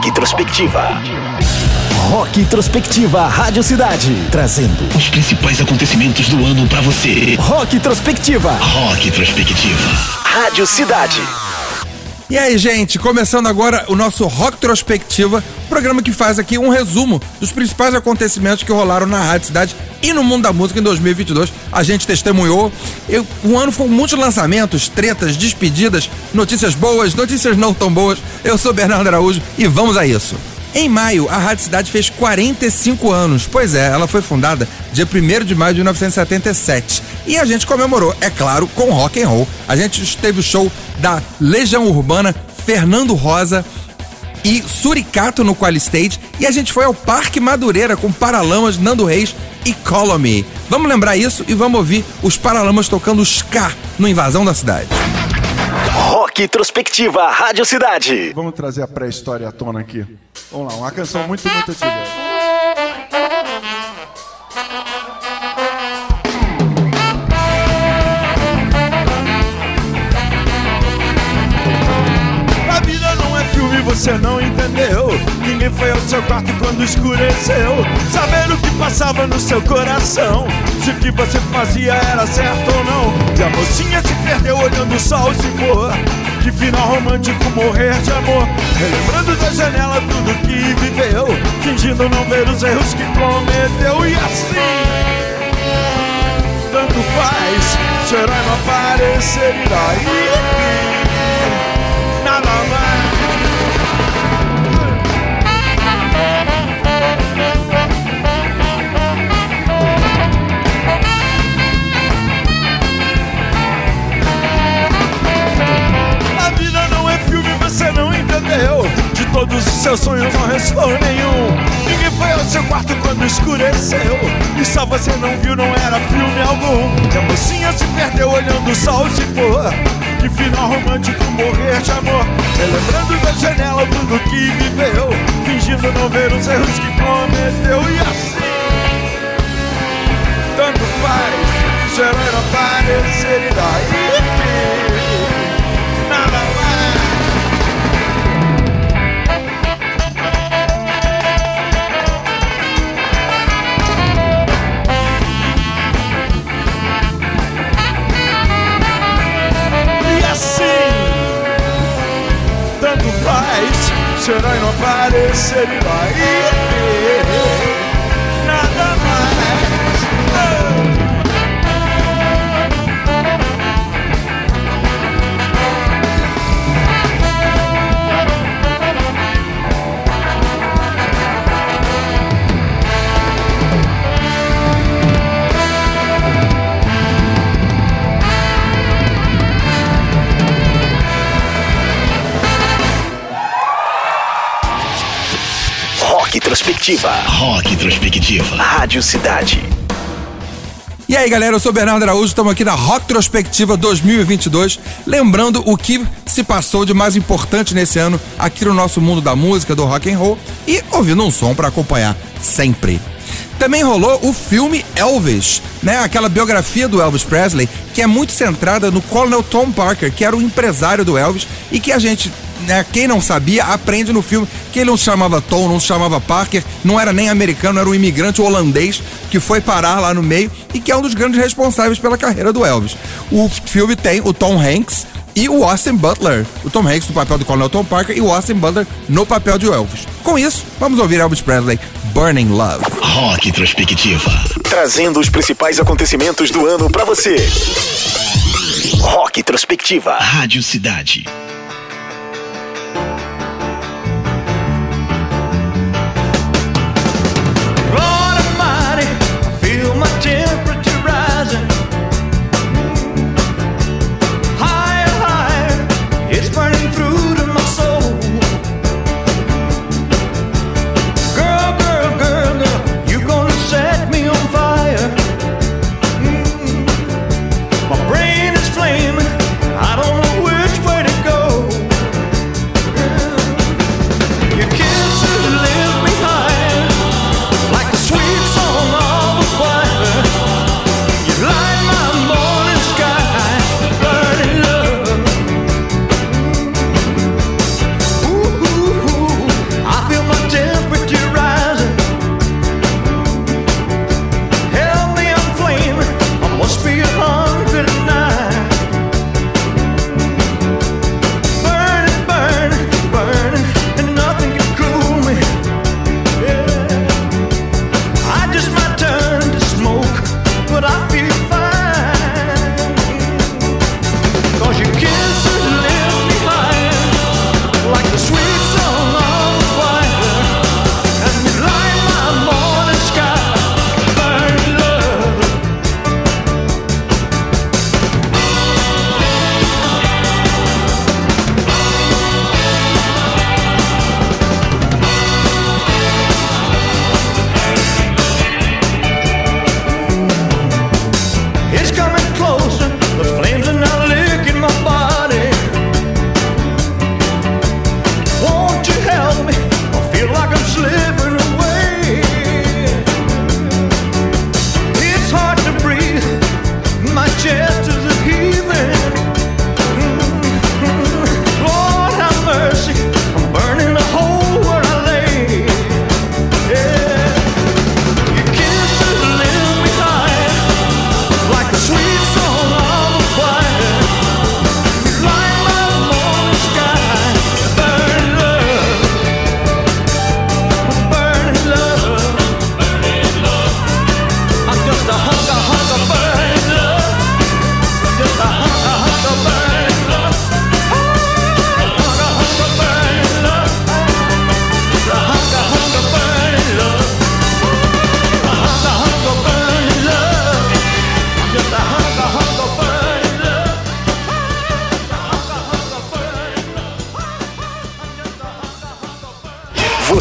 Rock Introspectiva. Rock Introspectiva Rádio Cidade, trazendo os principais acontecimentos do ano para você. Rock Introspectiva. Rock Introspectiva. Rádio Cidade. E aí, gente, começando agora o nosso Rock Introspectiva, programa que faz aqui um resumo dos principais acontecimentos que rolaram na Rádio Cidade e no mundo da música em 2022. A gente testemunhou. Eu, um ano foi muitos lançamentos, tretas, despedidas, notícias boas, notícias não tão boas. Eu sou Bernardo Araújo e vamos a isso. Em maio, a Rádio Cidade fez 45 anos. Pois é, ela foi fundada dia 1 de maio de 1977. E a gente comemorou, é claro, com rock and roll. A gente teve o show da Legião Urbana, Fernando Rosa e Suricato no Quali Stage. E a gente foi ao Parque Madureira com Paralamas, Nando Reis e Colony. Vamos lembrar isso e vamos ouvir os Paralamas tocando ska no Invasão da Cidade. Rock Introspectiva Rádio Cidade. Vamos trazer a pré-história à tona aqui. Vamos lá, uma canção muito, muito antiga. Você não entendeu. Ninguém foi ao seu quarto quando escureceu. Saber o que passava no seu coração. Se o que você fazia era certo ou não. E a mocinha se perdeu olhando o sol se. De final romântico morrer de amor. Relembrando da janela tudo que viveu. Fingindo não ver os erros que cometeu. E assim, tanto faz. Se o herói não aparecer, e daí? Nada mais. Todos os seus sonhos não restou nenhum. Ninguém foi ao seu quarto quando escureceu. E só você não viu, não era filme algum. E a mocinha se perdeu olhando o sol se pôr. Que final romântico morrer de amor. Relembrando da janela tudo que viveu. Fingindo não ver os erros que cometeu. E assim, tanto faz. Se o herói não aparecer e daí. Faz se o herói não aparecer Introspectiva. Rock Introspectiva. Rádio Cidade. E aí, galera, eu sou Bernardo Araújo, estamos aqui na Rock Trospectiva 2022, lembrando o que se passou de mais importante nesse ano aqui no nosso mundo da música, do rock and roll e ouvindo um som para acompanhar sempre. Também rolou o filme Elvis, né? Aquela biografia do Elvis Presley, que é muito centrada no Colonel Tom Parker, que era o empresário do Elvis e que a gente, né, quem não sabia, aprende no filme que ele não se chamava Tom, não se chamava Parker, não era nem americano, era um imigrante holandês que foi parar lá no meio e que é um dos grandes responsáveis pela carreira do Elvis. O filme tem o Tom Hanks e o Austin Butler. O Tom Hanks no papel do Colonel Tom Parker e o Austin Butler no papel de Elvis. Com isso, vamos ouvir Elvis Presley, Burning Love. Rock Introspectiva. Trazendo os principais acontecimentos do ano pra você. Rock Introspectiva. Rádio Cidade.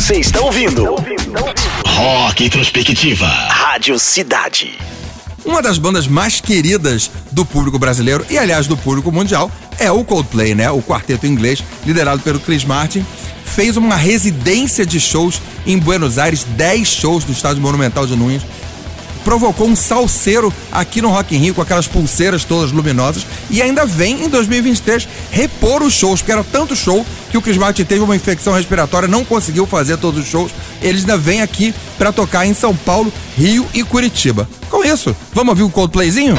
Você está ouvindo Rock Introspectiva. Rádio Cidade. Uma das bandas mais queridas do público brasileiro e, aliás, do público mundial é o Coldplay, né? O quarteto inglês, liderado pelo Chris Martin, fez uma residência de shows em Buenos Aires, 10 shows no Estádio Monumental de Nunes. Provocou um salseiro aqui no Rock in Rio com aquelas pulseiras todas luminosas e ainda vem em 2023 repor os shows, porque era tanto show que o Chris Martin teve uma infecção respiratória, não conseguiu fazer todos os shows. Eles ainda vêm aqui para tocar em São Paulo, Rio e Curitiba. Com isso, vamos ouvir o Coldplayzinho?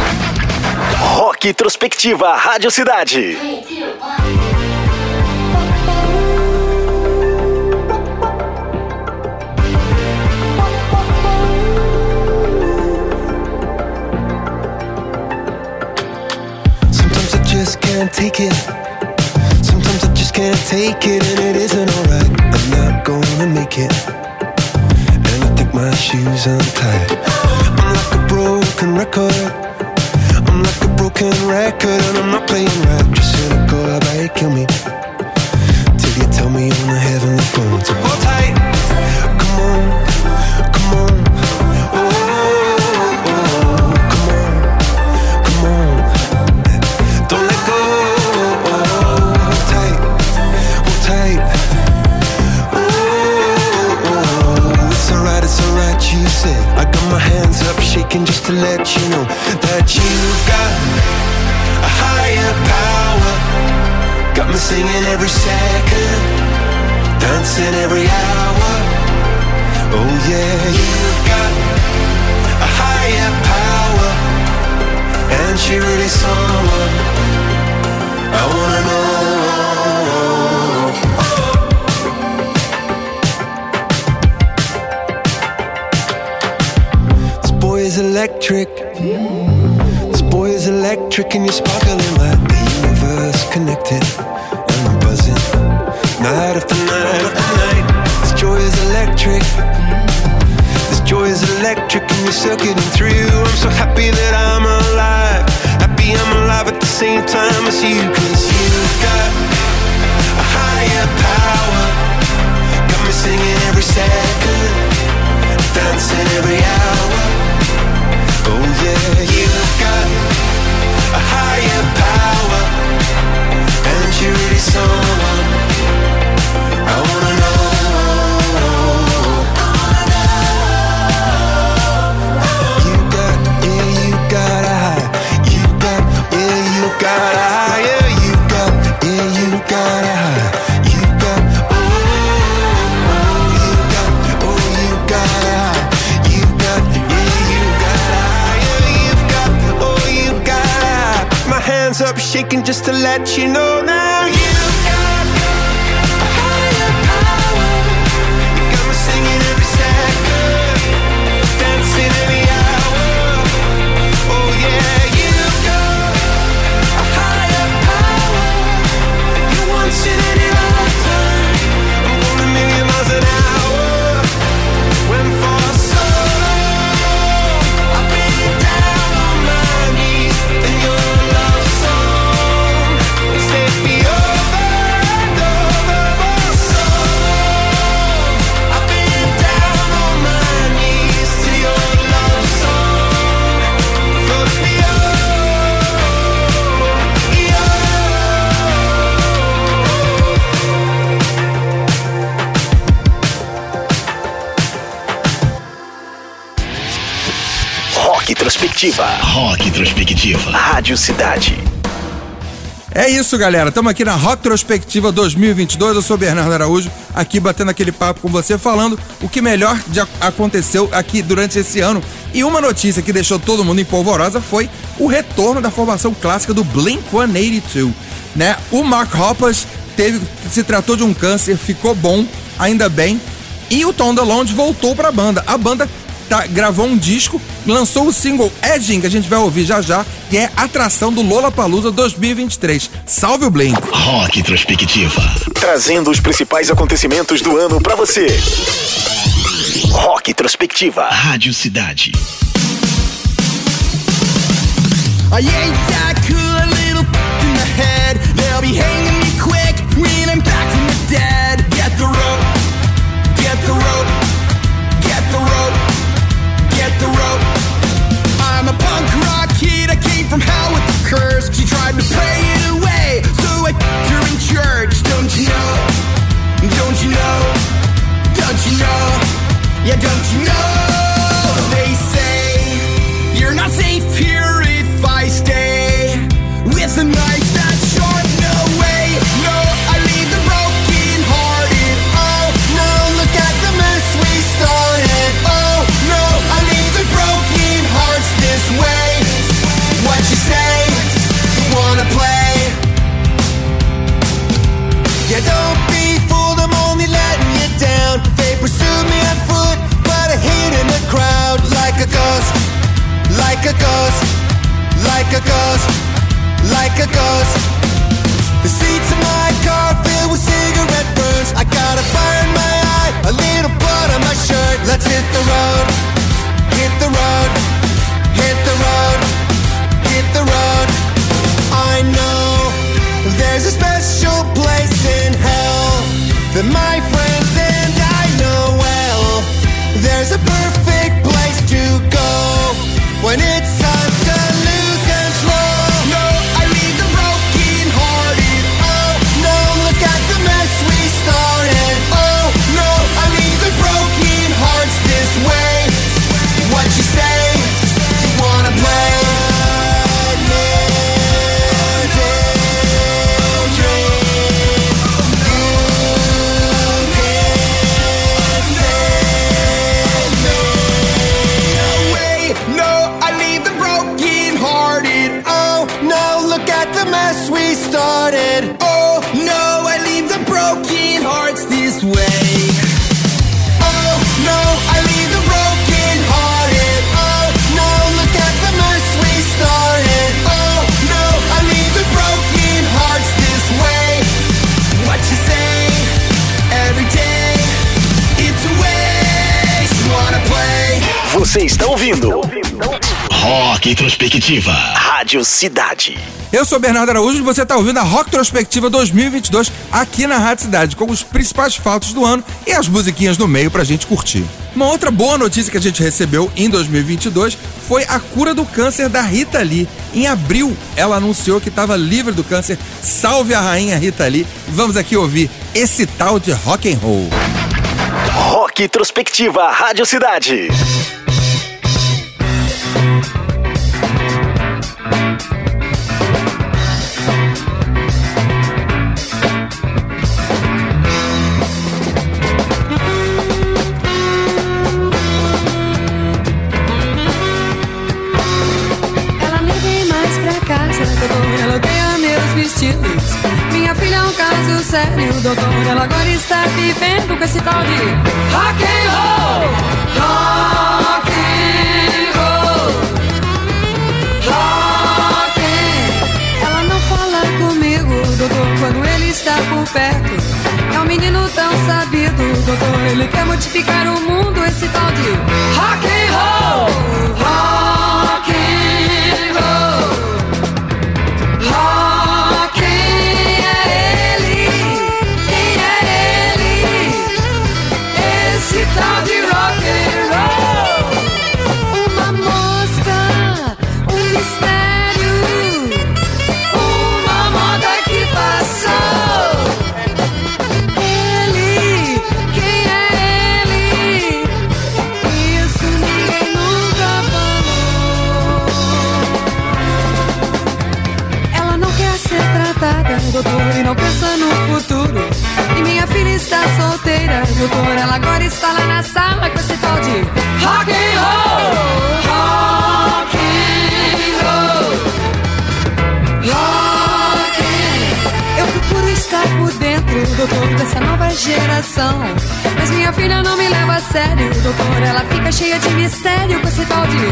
Rock Introspectiva Rádio Cidade. Sometimes I just can't take it. I can't take it, and it isn't alright. I'm not gonna make it. And I think my shoes untied. I'm like a broken record. I'm like a broken record, and I'm not playing right. Just cynical, about you kill me? Till you tell me on the heavenly phone to hold tight. She really someone I wanna know. This boy is electric. This boy is electric, and you're sparkling like the universe connected. And I'm buzzing night after night after night. This joy is electric. This joy is electric, and you're circuiting through. I'm so happy that I'm alive. Happy I'm alive at the same time as you, cause you've got a higher power. Got me singing every second, dancing every hour. Oh yeah, you've got a higher power, and you're really someone I wanna know. Just to let you know now. Introspectiva. Rock Introspectiva. Rádio Cidade. É isso, galera. Estamos aqui na Retrospectiva 2022. Eu sou Bernardo Araújo, aqui batendo aquele papo com você, falando o que melhor aconteceu aqui durante esse ano. E uma notícia que deixou todo mundo em polvorosa foi o retorno da formação clássica do Blink-182. Né? O Mark Hoppus teve, se tratou de um câncer, ficou bom, ainda bem. E o Tom DeLonge voltou pra banda. A banda tá- gravou um disco, lançou o single Edging, que a gente vai ouvir já já, que é atração do Lollapalooza 2023. Salve o Blink! Rock Introspectiva. Trazendo os principais acontecimentos do ano pra você. Rock Introspectiva. Rádio Cidade. I ain't that cool, a little in the head. They'll be hanging from hell with the curse. She tried to pray it away, so I f***ed her in church. Don't you know? Don't you know? Don't you know? Yeah, don't you know? Rádio Cidade. Eu sou Bernardo Araújo e você está ouvindo a Rock Retrospectiva 2022 aqui na Rádio Cidade, com os principais fatos do ano e as musiquinhas no meio para a gente curtir. Uma outra boa notícia que a gente recebeu em 2022 foi a cura do câncer da Rita Lee. Em abril, ela anunciou que estava livre do câncer. Salve a rainha Rita Lee. Vamos aqui ouvir esse tal de rock and roll. Rock Introspectiva Rádio Cidade. vivendo com esse tal de rock and roll, rock and roll, Ela não fala comigo, doutor, quando ele está por perto. É um menino tão sabido, doutor, ele quer modificar o mundo, esse tal de rock and roll, rock. está solteira Doutor, o ela agora está lá na sala com esse tal de rock and roll. Rock and roll. Eu procuro estar por dentro, doutor, dessa nova geração. Mas minha filha não me leva a sério, doutor, ela fica cheia de mistério com esse tal de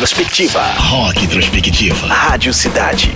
Introspectiva. Rock Introspectiva. Rádio Cidade.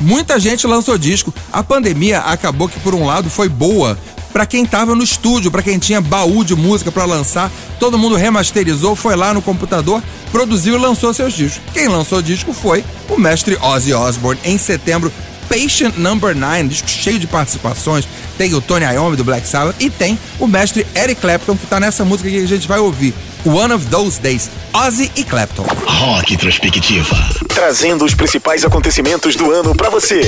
Muita gente lançou disco. A pandemia acabou que por um lado foi boa pra quem tava no estúdio, pra quem tinha baú de música pra lançar. Todo mundo remasterizou, foi lá no computador, produziu e lançou seus discos. Quem lançou o disco foi o mestre Ozzy Osbourne em setembro. Patient Number 9, disco cheio de participações. Tem o Tony Iommi do Black Sabbath e tem o mestre Eric Clapton que tá nessa música que a gente vai ouvir. One of Those Days. Ozzy e Clapton. Rock Introspectiva. Trazendo os principais acontecimentos do ano pra você.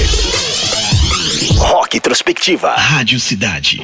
Rock Introspectiva. Rádio Cidade.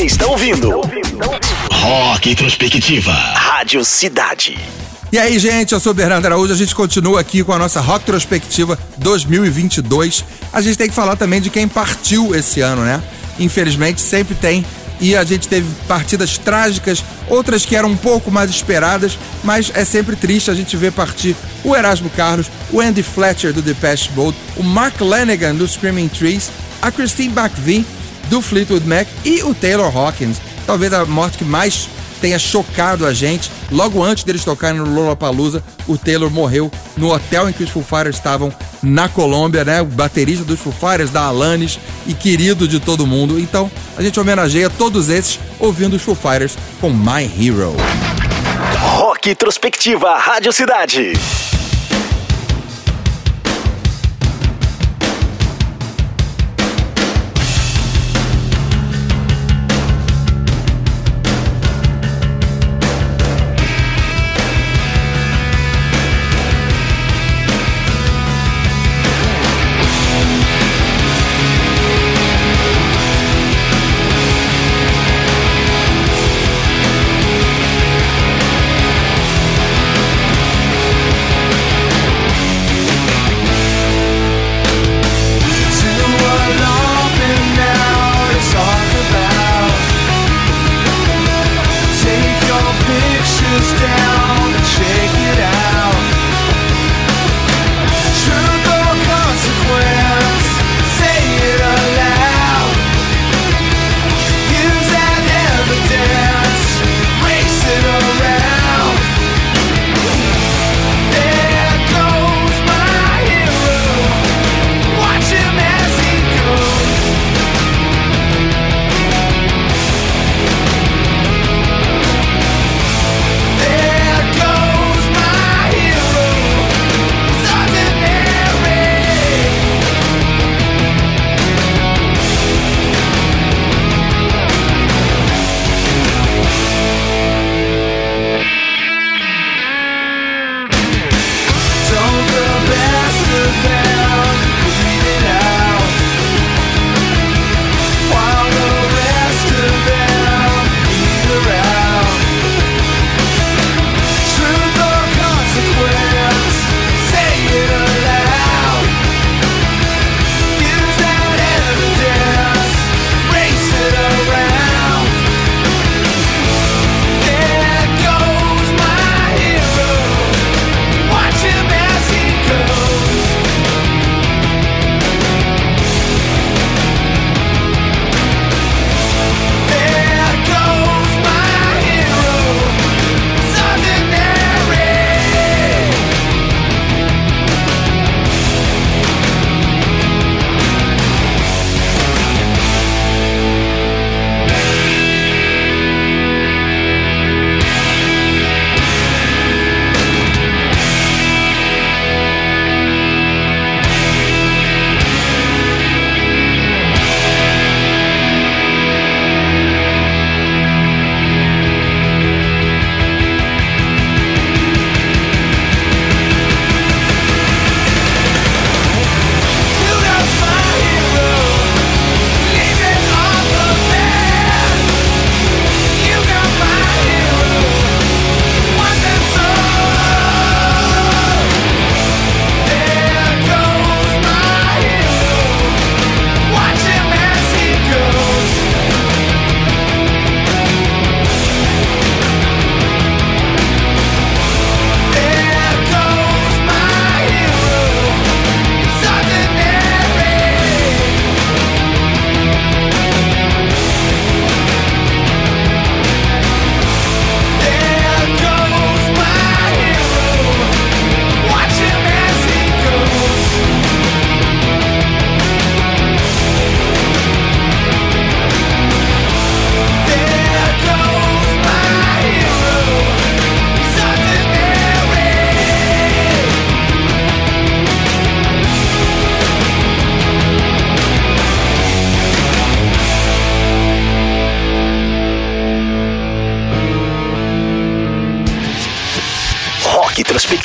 Você está ouvindo Rock Introspectiva. Rádio Cidade. E aí, gente, eu sou o Bernardo Araújo, a gente continua aqui com a nossa Rock Trospectiva 2022. A gente tem que falar também de quem partiu esse ano, né? Infelizmente, sempre tem. E a gente teve partidas trágicas, outras que eram um pouco mais esperadas, mas é sempre triste a gente ver partir o Erasmo Carlos, o Andy Fletcher do Depeche Mode, o Mark Lanegan do Screaming Trees, a Christine McVie do Fleetwood Mac e o Taylor Hawkins. Talvez a morte que mais tenha chocado a gente. Logo antes deles tocarem no Lollapalooza, o Taylor morreu no hotel em que os Foo Fighters estavam na Colômbia, né? O baterista dos Foo Fighters, da Alanis e querido de todo mundo. Então, a gente homenageia todos esses ouvindo os Foo Fighters com My Hero. Rock Introspectiva Rádio Cidade.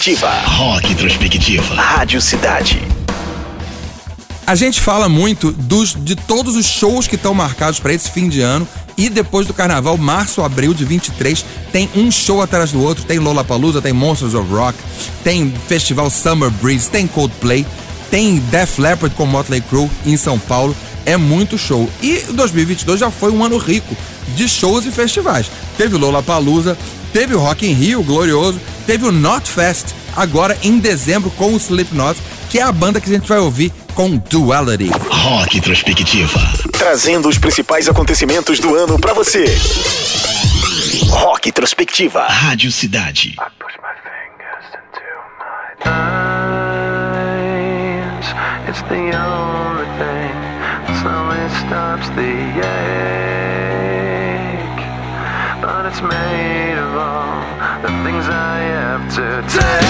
Introspectiva. Rock Introspectiva. Rádio Cidade. A gente fala muito dos, de todos os shows que estão marcados para esse fim de ano E depois do carnaval, março, abril de 23, tem um show atrás do outro. Tem Lollapalooza, tem Monsters of Rock, tem Festival Summer Breeze, tem Coldplay, tem Def Leppard com Motley Crue em São Paulo. É muito show. E 2022 já foi um ano rico de shows e festivais. Teve Lollapalooza, teve o Rock in Rio, glorioso, teve o Not Fest, agora em dezembro com o Slipknot, que é a banda que a gente vai ouvir com Duality. Rock Introspectiva. Trazendo os principais acontecimentos do ano pra você. Rock Introspectiva. Rádio Cidade. It's the only thing that slowly stops the take.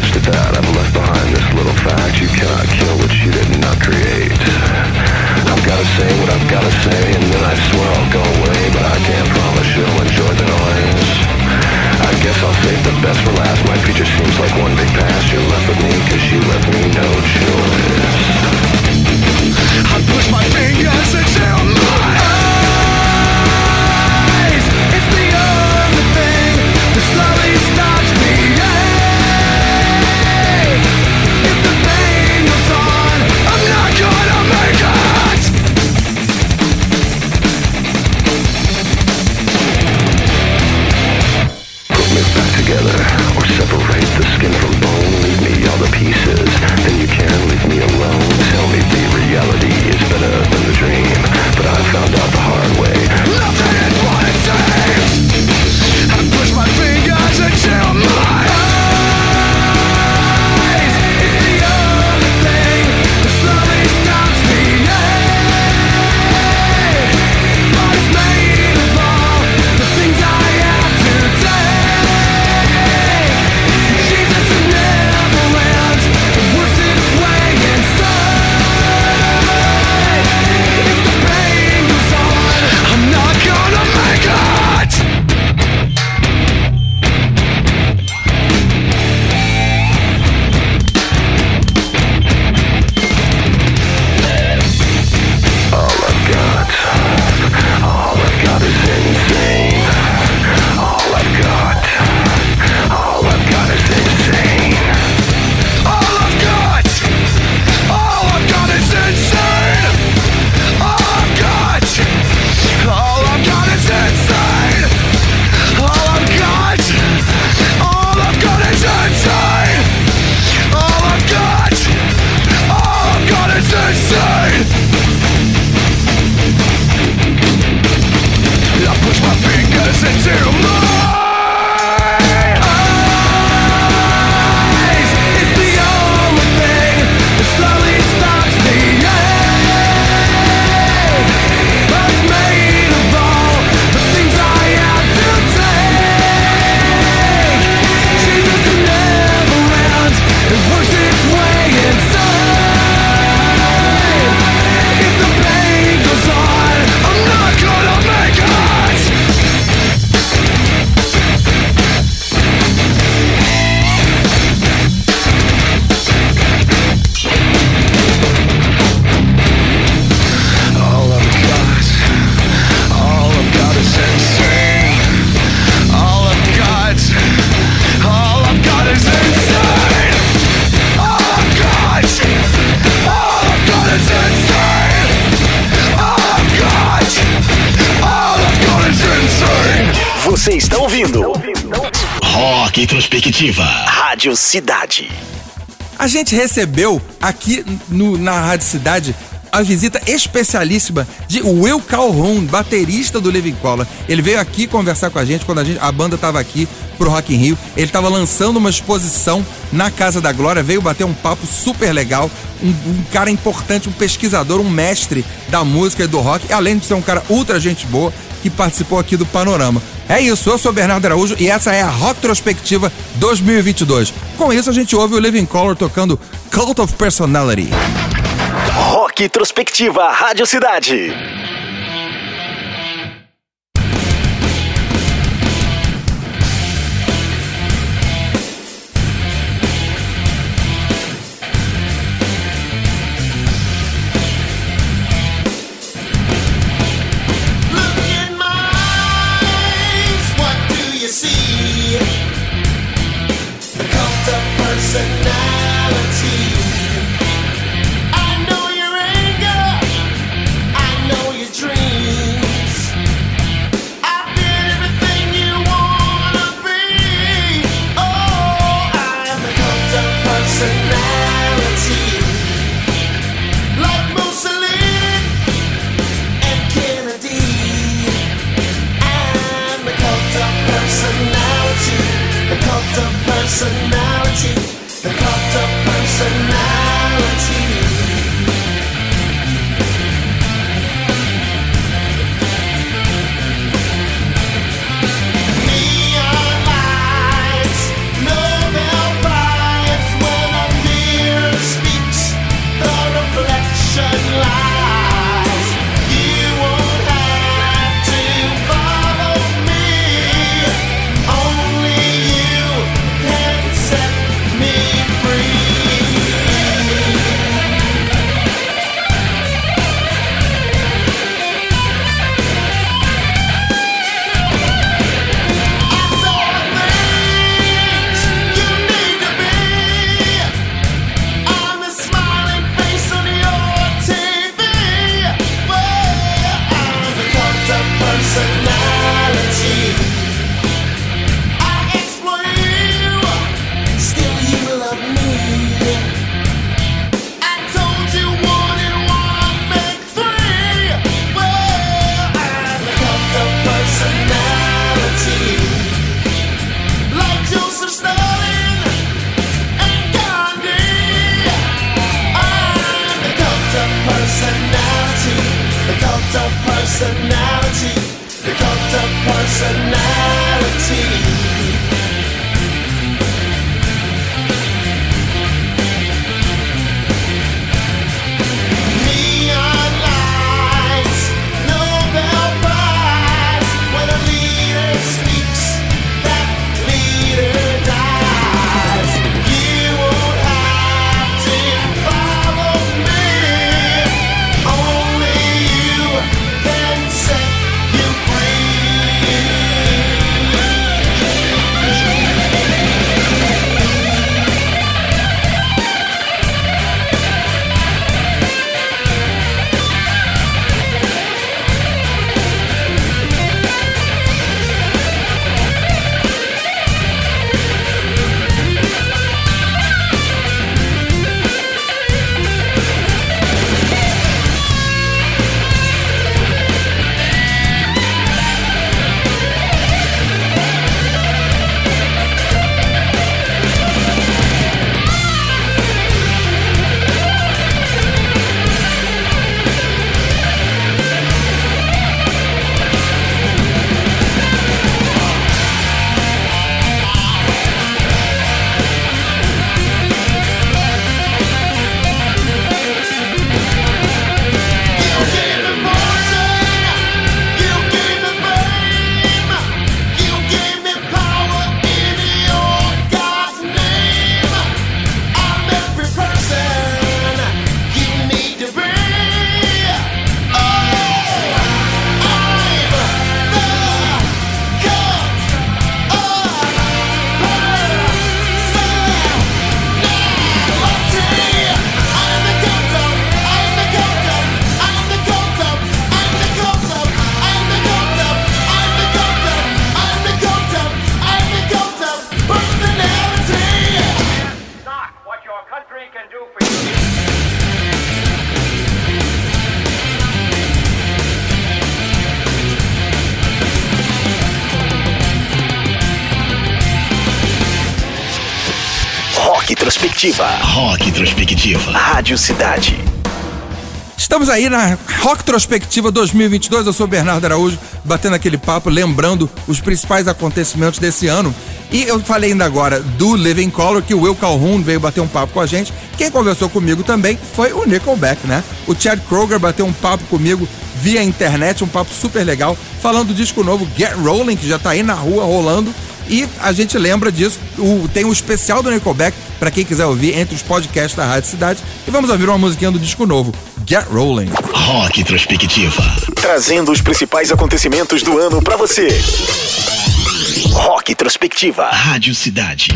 This, I've left behind this little fact. You cannot kill what you did not create. I've gotta say what I've gotta say, and then I swear I'll go away. But I can't promise you'll enjoy the noise. I guess I'll save the best for last. My future seems like one big past. You're left with me, cause you left me no choice. I push my fingers until my Rádio Cidade. A gente recebeu aqui no- na Rádio Cidade a visita especialíssima de Will Calhoun, baterista do Living Color. Ele veio aqui conversar com a gente quando a, gente, a banda estava aqui pro Rock in Rio. Ele estava lançando uma exposição na Casa da Glória, veio bater um papo super legal. Um, um cara importante, um pesquisador, um mestre da música e do rock, além de ser um cara ultra gente boa que participou aqui do Panorama. É isso, eu sou Bernardo Araújo e essa é a Rock Trospectiva 2022. Com isso, a gente ouve o Living Color tocando Cult of Personality. Rock Introspectiva Rádio Cidade. Personality, the cult of personality. Rock Introspectiva. Rádio Cidade. Estamos aí na Rock Trospectiva 2022. Eu sou o Bernardo Araújo, batendo aquele papo, lembrando os principais acontecimentos desse ano. E eu falei ainda agora do Living Color, que o Will Calhoun veio bater um papo com a gente. Quem conversou comigo também foi o Nickelback, né? O Chad Kroger bateu um papo comigo via internet, um papo super legal, falando do disco novo Get Rolling, que já tá aí na rua rolando. E a gente lembra disso, o- tem um especial do Nickelback para quem quiser ouvir entre os podcasts da Rádio Cidade. E vamos ouvir uma musiquinha do disco novo, Get Rolling. Rock Introspectiva. Trazendo os principais acontecimentos do ano pra você. Rock Introspectiva. Rádio Cidade.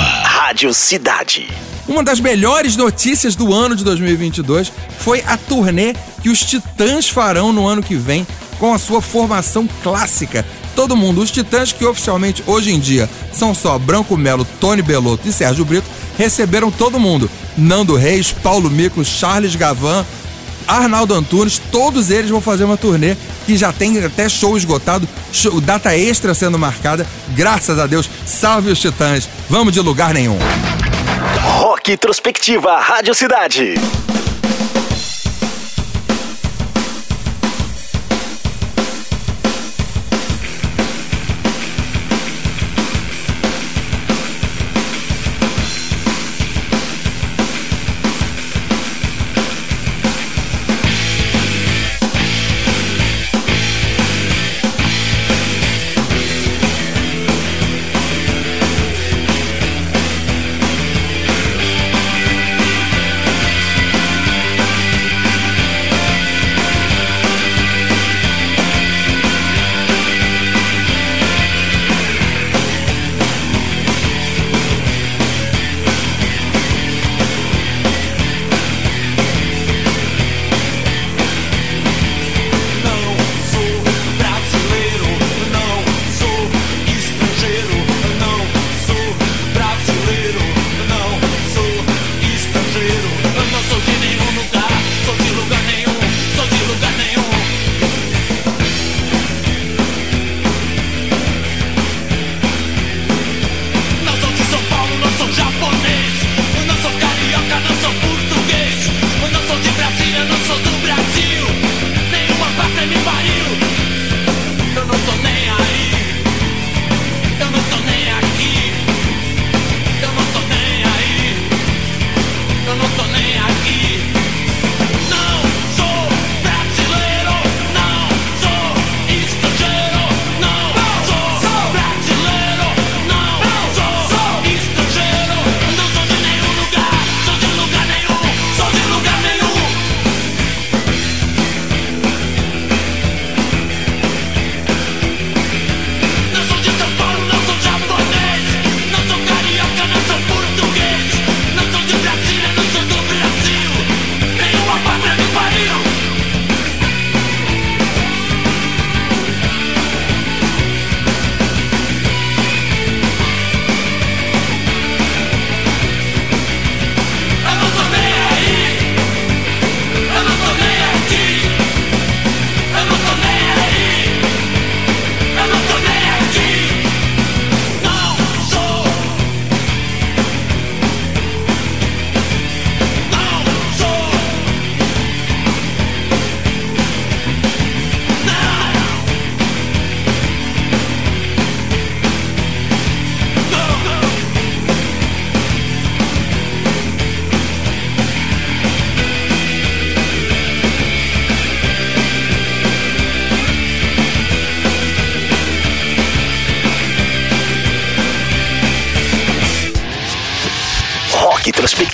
Rádio Cidade. Uma das melhores notícias do ano de 2022 foi a turnê que os Titãs farão no ano que vem com a sua formação clássica. Todo mundo, os Titãs que oficialmente hoje em dia são só Branco Melo, Tony Belotto e Sérgio Brito, receberam todo mundo. Nando Reis, Paulo Mico, Charles Gavan, Arnaldo Antunes, todos eles vão fazer uma turnê que já tem até show esgotado, show- data extra sendo marcada. Graças a Deus, salve os Titãs. Vamos de lugar nenhum. Rock Introspectiva Rádio Cidade.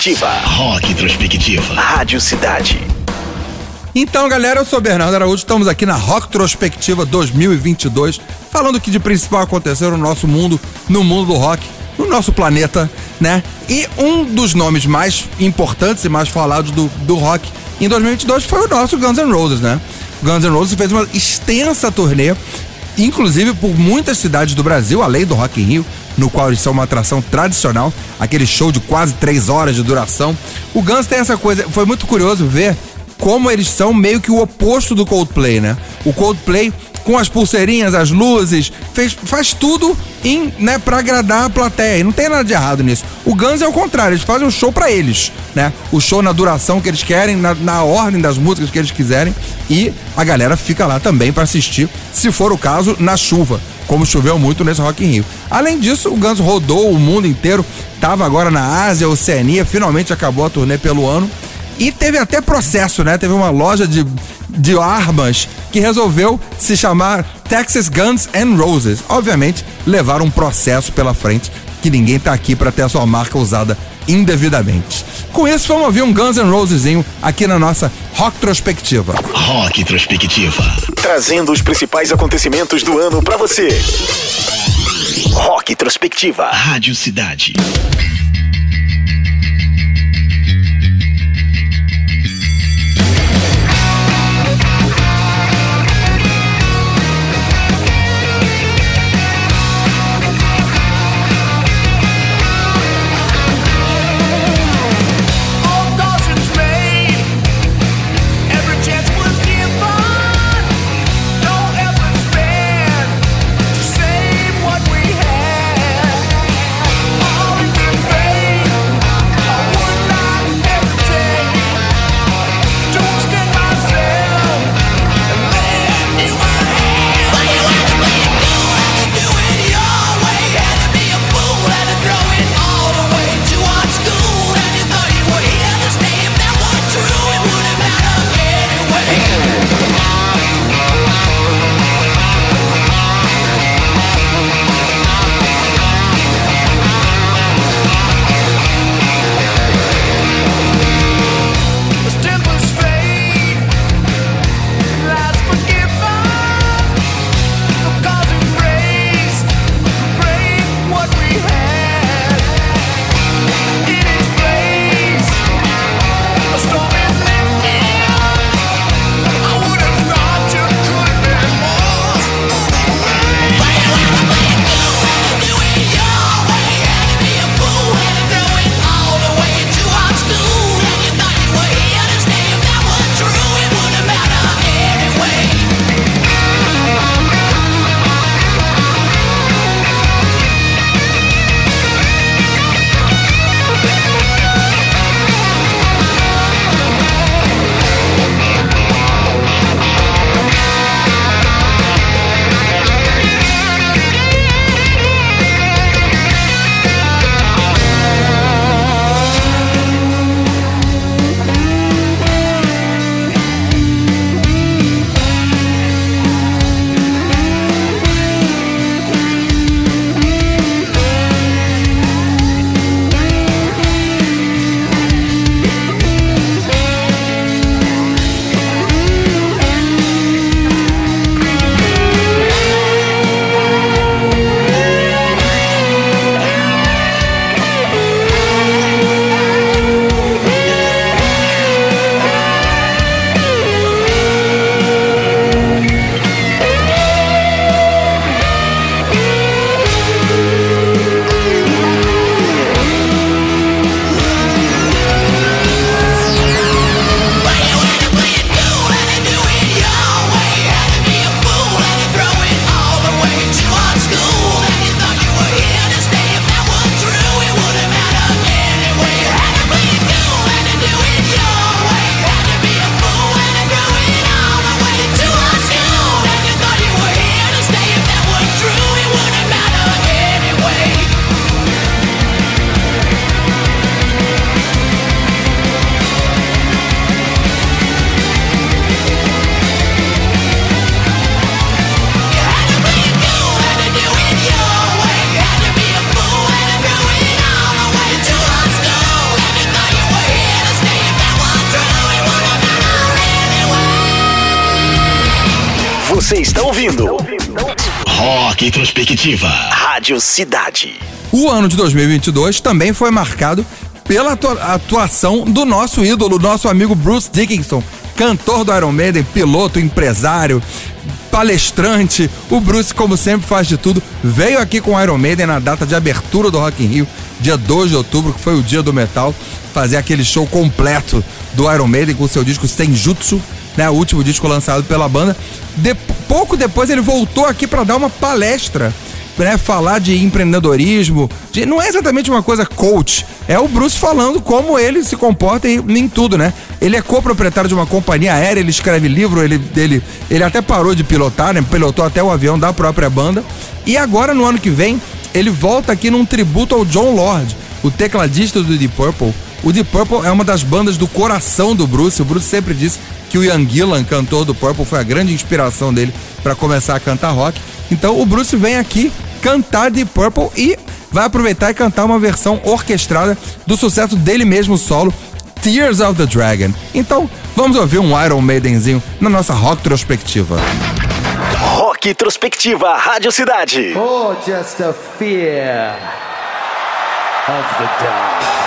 Introspectiva. Rock Introspectiva. Rádio Cidade. Então, galera, eu sou Bernardo Araújo, estamos aqui na Rock Trospectiva 2022, falando o que de principal aconteceu no nosso mundo, no mundo do rock, no nosso planeta, né? E um dos nomes mais importantes e mais falados do, do rock em 2022 foi o nosso Guns N' Roses, né? Guns N' Roses fez uma extensa turnê, inclusive por muitas cidades do Brasil, além do Rock in Rio, no qual eles são uma atração tradicional, aquele show de quase três horas de duração. O Guns tem essa coisa, foi muito curioso ver como eles são meio que o oposto do Coldplay, né? O Coldplay com as pulseirinhas, as luzes, fez, faz tudo em, né, para agradar a plateia. E não tem nada de errado nisso. O Guns é o contrário, eles fazem um show para eles, né? O show na duração que eles querem, na, na ordem das músicas que eles quiserem e a galera fica lá também para assistir, se for o caso, na chuva, como choveu muito nesse Rock in Rio. Além disso, o Guns rodou o mundo inteiro, tava agora na Ásia, Oceania, finalmente acabou a turnê pelo ano. E teve até processo, né? Teve uma loja de, de armas que resolveu se chamar Texas Guns and Roses. Obviamente, levaram um processo pela frente que ninguém tá aqui para ter a sua marca usada indevidamente. Com isso, vamos ouvir um Guns N' Rosesinho aqui na nossa Rock Trospectiva. Rock Introspectiva. Trazendo os principais acontecimentos do ano pra você. Rock Introspectiva. Rádio Cidade. Você está ouvindo Rock Introspectiva. Rádio Cidade. O ano de 2022 também foi marcado pela atua- atuação do nosso ídolo, nosso amigo Bruce Dickinson, cantor do Iron Maiden, piloto, empresário, palestrante. O Bruce, como sempre, faz de tudo. Veio aqui com o Iron Maiden na data de abertura do Rock in Rio, dia 2 de outubro, que foi o dia do metal, fazer aquele show completo do Iron Maiden com o seu disco Senjutsu, né, o último disco lançado pela banda. De- pouco depois ele voltou aqui para dar uma palestra né, falar de empreendedorismo, de- não é exatamente uma coisa coach, é o Bruce falando como ele se comporta em, em tudo, né? Ele é coproprietário de uma companhia aérea, ele escreve livro, ele, ele, ele até parou de pilotar, né? Pilotou até o avião da própria banda. E agora, no ano que vem, ele volta aqui num tributo ao John Lord, o tecladista do Deep Purple. O Deep Purple é uma das bandas do coração do Bruce. O Bruce sempre disse que o Ian Gillan, cantor do Purple, foi a grande inspiração dele para começar a cantar rock. Então o Bruce vem aqui cantar Deep Purple e vai aproveitar e cantar uma versão orquestrada do sucesso dele mesmo solo, Tears of the Dragon. Então vamos ouvir um Iron Maidenzinho na nossa rock trospectiva. Rock Introspectiva, Rádio Cidade. Or just a fear of the dark.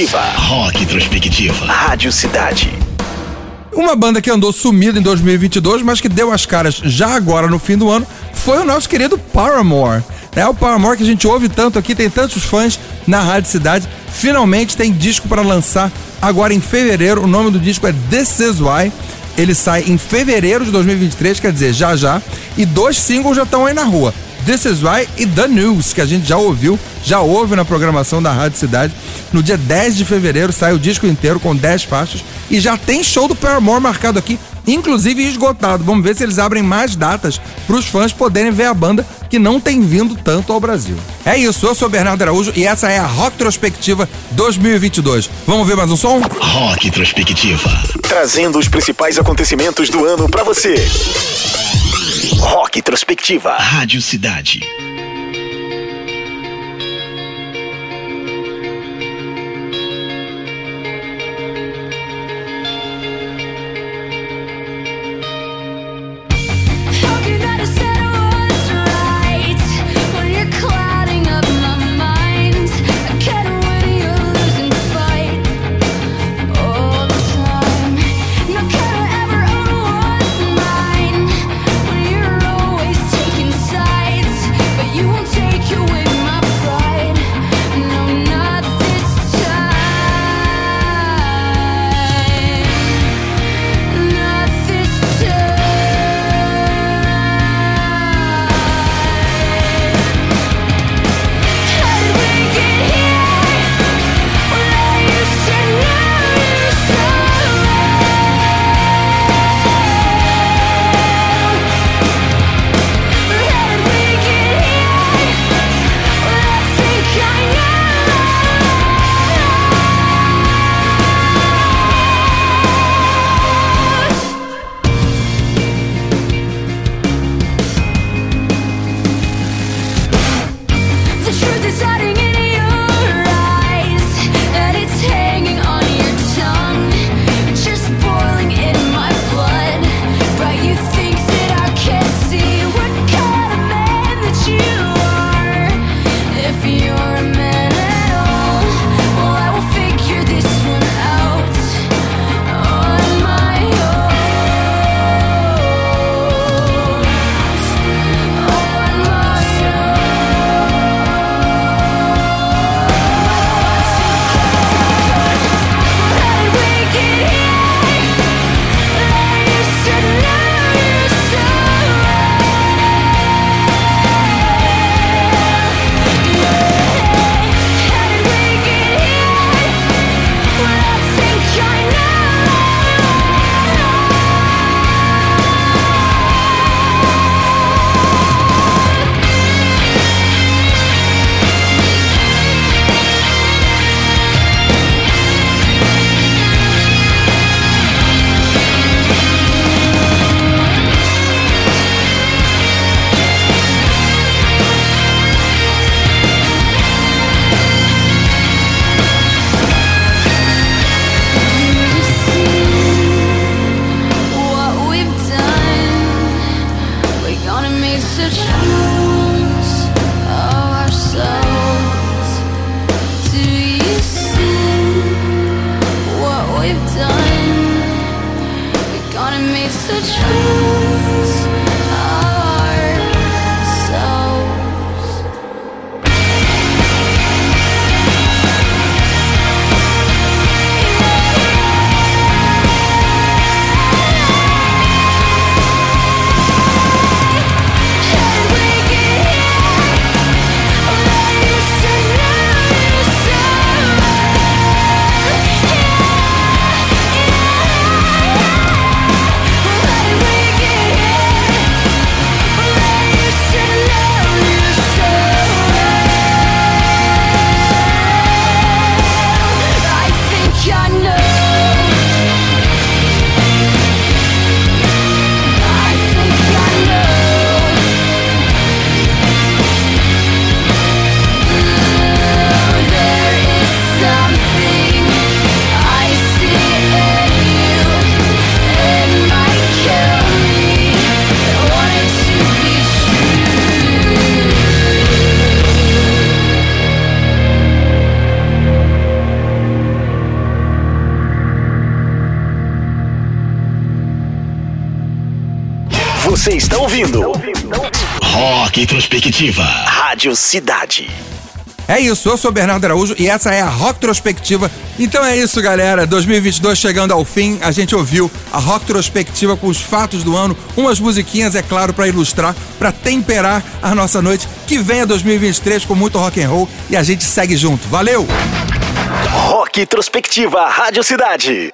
Introspectiva. Rock Introspectiva. Rádio Cidade. Uma banda que andou sumida em 2022, mas que deu as caras já agora no fim do ano, foi o nosso querido Paramore. É o Paramore que a gente ouve tanto aqui, tem tantos fãs na Rádio Cidade. Finalmente tem disco para lançar agora em fevereiro. O nome do disco é This Is Why. Ele sai em fevereiro de 2023, quer dizer, já já. E dois singles já estão aí na rua. This Is Why e The News, que a gente já ouviu, já ouve na programação da Rádio Cidade. No dia 10 de fevereiro sai o disco inteiro com 10 faixas e já tem show do Paramore marcado aqui, inclusive esgotado. Vamos ver se eles abrem mais datas para os fãs poderem ver a banda que não tem vindo tanto ao Brasil. É isso, eu sou o Bernardo Araújo e essa é a Rock Trospectiva 2022. Vamos ver mais um som? Rock Introspectiva. Trazendo os principais acontecimentos do ano pra você. Rock Introspectiva. Rádio Cidade. Rádio Cidade. É isso, eu sou Bernardo Araújo e essa é a Rock Trospectiva. Então é isso, galera. 2022 chegando ao fim, a gente ouviu a Rock Trospectiva com os fatos do ano, umas musiquinhas, é claro, para ilustrar, para temperar a nossa noite. Que venha 2023 com muito rock and roll e a gente segue junto. Valeu! Rock Introspectiva Rádio Cidade.